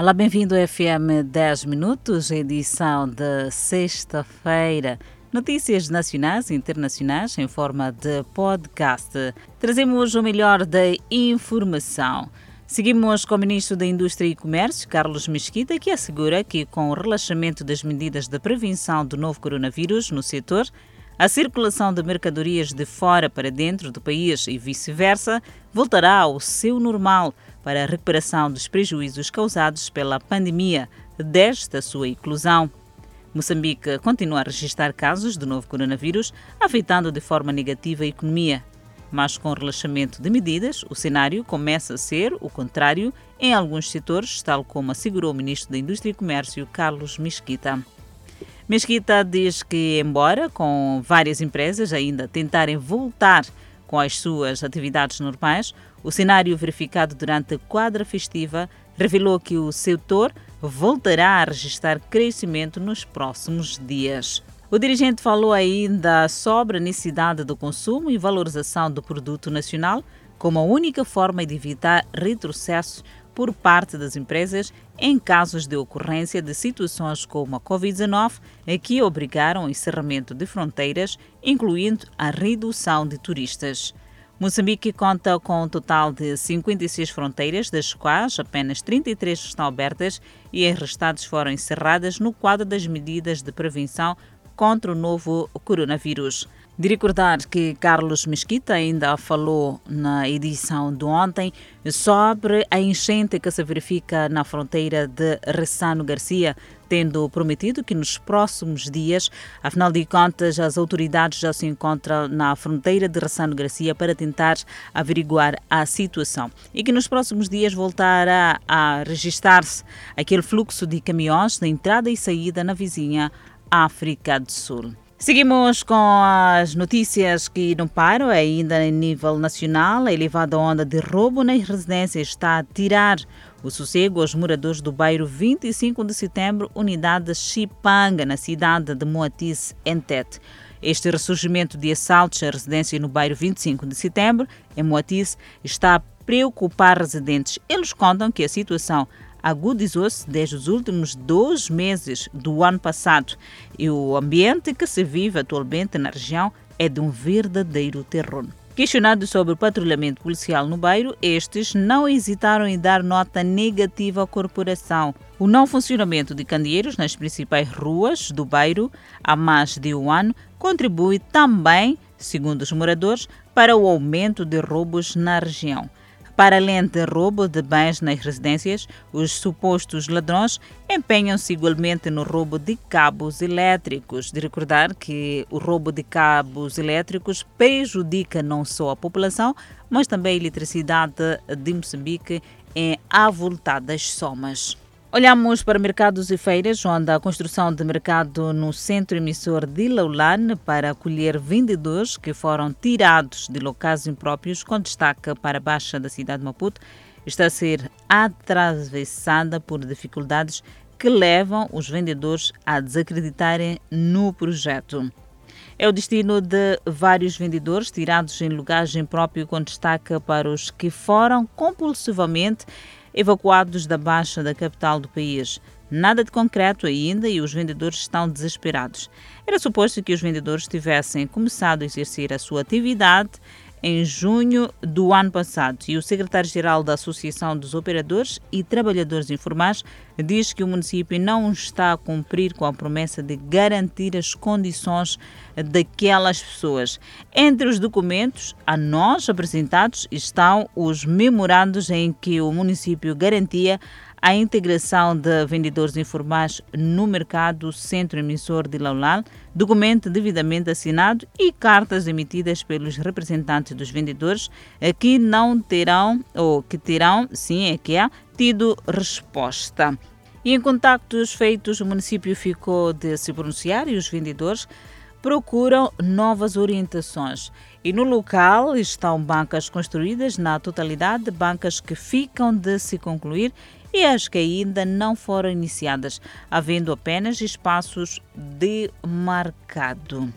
Olá, bem-vindo ao FM 10 Minutos, edição de sexta-feira. Notícias nacionais e internacionais em forma de podcast. Trazemos o melhor da informação. Seguimos com o Ministro da Indústria e Comércio, Carlos Mesquita, que assegura que, com o relaxamento das medidas de prevenção do novo coronavírus no setor, a circulação de mercadorias de fora para dentro do país e vice-versa voltará ao seu normal para a recuperação dos prejuízos causados pela pandemia desde a sua inclusão. Moçambique continua a registrar casos do novo coronavírus, afetando de forma negativa a economia. Mas com o relaxamento de medidas, o cenário começa a ser o contrário em alguns setores, tal como assegurou o ministro da Indústria e Comércio, Carlos Mesquita. Mesquita diz que, embora com várias empresas ainda tentarem voltar com as suas atividades normais, o cenário verificado durante a quadra festiva revelou que o setor voltará a registrar crescimento nos próximos dias. O dirigente falou ainda sobre a necessidade do consumo e valorização do produto nacional como a única forma de evitar retrocesso por parte das empresas em casos de ocorrência de situações como a Covid-19, que obrigaram o encerramento de fronteiras, incluindo a redução de turistas. Moçambique conta com um total de 56 fronteiras, das quais apenas 33 estão abertas e as restantes foram encerradas no quadro das medidas de prevenção contra o novo coronavírus. De recordar que Carlos Mesquita ainda falou na edição de ontem sobre a enchente que se verifica na fronteira de Ressano Garcia, tendo prometido que nos próximos dias, afinal de contas, as autoridades já se encontram na fronteira de Ressano Garcia para tentar averiguar a situação e que nos próximos dias voltará a registrar-se aquele fluxo de caminhões de entrada e saída na vizinha África do Sul. Seguimos com as notícias que não param, ainda a nível nacional. A elevada onda de roubo nas residências está a tirar o sossego aos moradores do bairro 25 de setembro, unidade Chipanga, na cidade de Moatiz, em Tete. Este ressurgimento de assaltos à residência no bairro 25 de setembro, em Moatiz, está a preocupar residentes. Eles contam que a situação agudizou-se desde os últimos dois meses do ano passado e o ambiente que se vive atualmente na região é de um verdadeiro terror. Questionados sobre o patrulhamento policial no bairro, estes não hesitaram em dar nota negativa à corporação. O não funcionamento de candeeiros nas principais ruas do bairro há mais de um ano contribui também, segundo os moradores, para o aumento de roubos na região. Para além de roubo de bens nas residências, os supostos ladrões empenham-se igualmente no roubo de cabos elétricos. De recordar que o roubo de cabos elétricos prejudica não só a população, mas também a eletricidade de Moçambique em avultadas somas. Olhamos para mercados e feiras, onde a construção de mercado no centro emissor de Laulan para acolher vendedores que foram tirados de locais impróprios, com destaque para a Baixa da cidade de Maputo, está a ser atravessada por dificuldades que levam os vendedores a desacreditarem no projeto. É o destino de vários vendedores tirados em lugares impróprios, com destaque para os que foram compulsivamente evacuados da Baixa da capital do país. Nada de concreto ainda e os vendedores estão desesperados. Era suposto que os vendedores tivessem começado a exercer a sua atividade em junho do ano passado e o secretário-geral da Associação dos Operadores e Trabalhadores Informais diz que o município não está a cumprir com a promessa de garantir as condições daquelas pessoas. Entre os documentos a nós apresentados estão os memorandos em que o município garantia a integração de vendedores informais no mercado centro emissor de Laulal, documento devidamente assinado e cartas emitidas pelos representantes dos vendedores eh, que não terão, ou que terão, sim, é que há, tido resposta. E em contactos feitos, o município ficou de se pronunciar e os vendedores procuram novas orientações. E no local estão bancas construídas na totalidade, bancas que ficam de se concluir e as que ainda não foram iniciadas, havendo apenas espaços demarcados.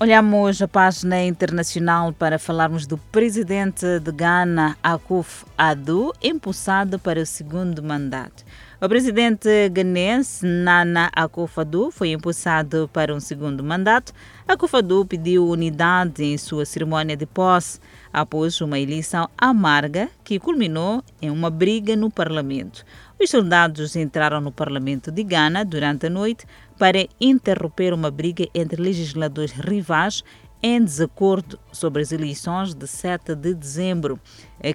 Olhamos a página internacional para falarmos do presidente de Ghana, Akuf Addo, empossado para o segundo mandato. O presidente ganense Nana Akufo-Addo foi impulsado para um segundo mandato. Akufo-Addo pediu unidade em sua cerimônia de posse após uma eleição amarga que culminou em uma briga no parlamento. Os soldados entraram no parlamento de Gana durante a noite para interromper uma briga entre legisladores rivais em desacordo sobre as eleições de 7 de dezembro,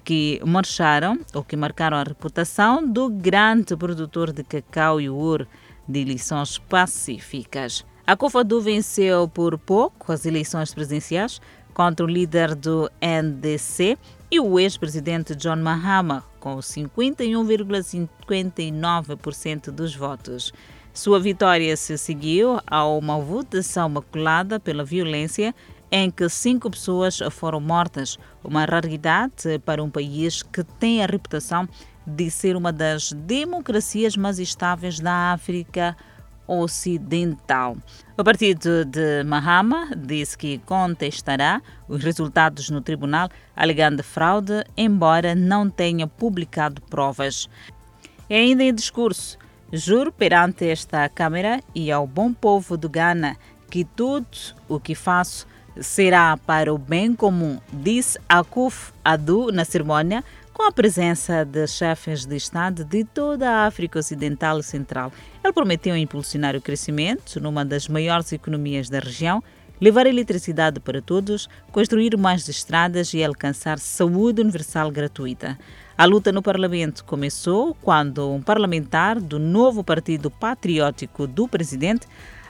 que marcharam ou que marcaram a reputação do grande produtor de cacau e ouro de eleições pacíficas. A Cofadu venceu por pouco as eleições presidenciais contra o líder do NDC e o ex-presidente John Mahama, com 51,59% dos votos. Sua vitória se seguiu a uma votação maculada pela violência em que cinco pessoas foram mortas, uma raridade para um país que tem a reputação de ser uma das democracias mais estáveis da África Ocidental. O partido de Mahama disse que contestará os resultados no tribunal, alegando fraude, embora não tenha publicado provas. E ainda em discurso, juro perante esta Câmara e ao bom povo do Ghana que tudo o que faço será para o bem comum, disse Akuf Adu na cerimônia, com a presença de chefes de Estado de toda a África Ocidental e Central. Ele prometeu impulsionar o crescimento numa das maiores economias da região, levar eletricidade para todos, construir mais estradas e alcançar saúde universal gratuita. A luta no Parlamento começou quando um parlamentar do novo Partido Patriótico do presidente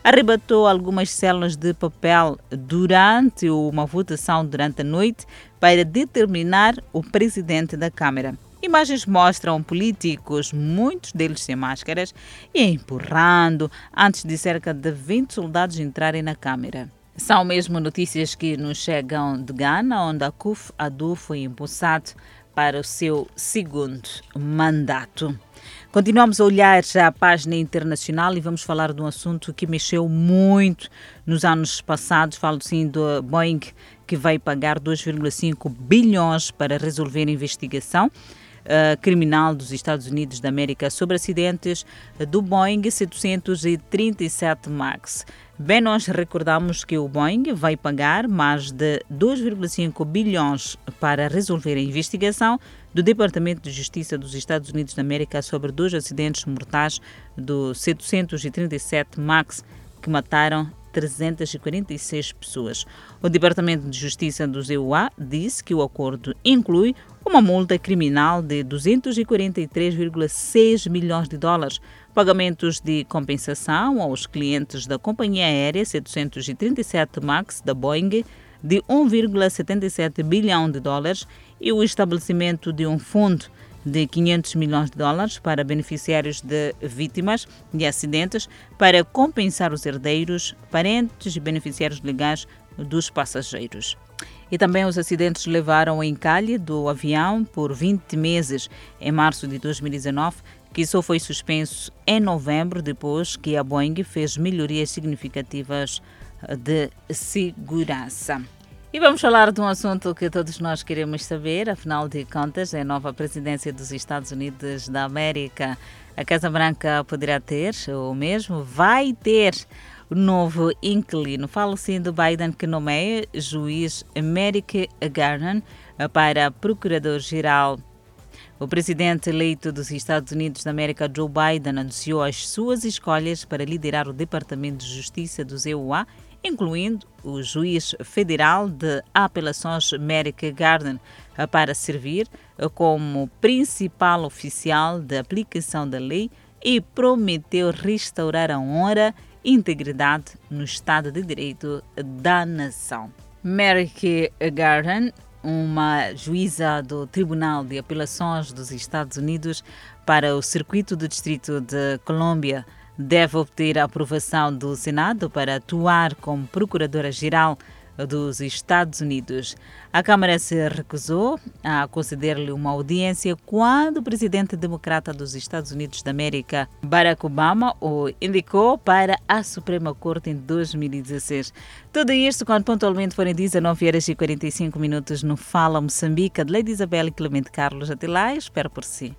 arrebatou algumas células de papel durante uma votação durante a noite para determinar o presidente da Câmara. Imagens mostram políticos, muitos deles sem máscaras, e empurrando antes de cerca de 20 soldados entrarem na Câmara. São mesmo notícias que nos chegam de Ghana, onde a Kuf Adu foi impulsado para o seu segundo mandato. Continuamos a olhar a página internacional e vamos falar de um assunto que mexeu muito nos anos passados. Falo sim do Boeing, que vai pagar 2,5 bilhões para resolver a investigação. Uh, criminal dos Estados Unidos da América sobre acidentes do Boeing 737 MAX. Bem, nós recordamos que o Boeing vai pagar mais de 2,5 bilhões para resolver a investigação do Departamento de Justiça dos Estados Unidos da América sobre dois acidentes mortais do 737 MAX que mataram 346 pessoas. O Departamento de Justiça dos EUA disse que o acordo inclui uma multa criminal de 243,6 milhões de dólares, pagamentos de compensação aos clientes da companhia aérea 737 MAX da Boeing de 1,77 bilhão de dólares e o estabelecimento de um fundo de 500 milhões de dólares para beneficiários de vítimas de acidentes para compensar os herdeiros, parentes e beneficiários legais dos passageiros. E também os acidentes levaram ao encalhe do avião por 20 meses em março de 2019, que só foi suspenso em novembro depois que a Boeing fez melhorias significativas de segurança. E vamos falar de um assunto que todos nós queremos saber, afinal de contas, é a nova presidência dos Estados Unidos da América. A Casa Branca poderá ter, ou mesmo vai ter, o novo inquilino. Falo sim do Biden que nomeia juiz Merrick Garland para procurador-geral. O presidente eleito dos Estados Unidos da América, Joe Biden, anunciou as suas escolhas para liderar o Departamento de Justiça dos EUA incluindo o juiz federal de apelações Merrick Garden, para servir como principal oficial de aplicação da lei e prometeu restaurar a honra e integridade no Estado de Direito da nação. Merrick Garden, uma juíza do Tribunal de Apelações dos Estados Unidos para o Circuito do Distrito de Colômbia, deve obter a aprovação do Senado para atuar como Procuradora-Geral dos Estados Unidos. A Câmara se recusou a conceder-lhe uma audiência quando o presidente democrata dos Estados Unidos da América, Barack Obama, o indicou para a Suprema Corte em 2016. Tudo isto quando pontualmente forem 19 horas e 45 minutos no Fala Moçambique, de Lady Isabel e Clemente Carlos. Até lá, espero por si.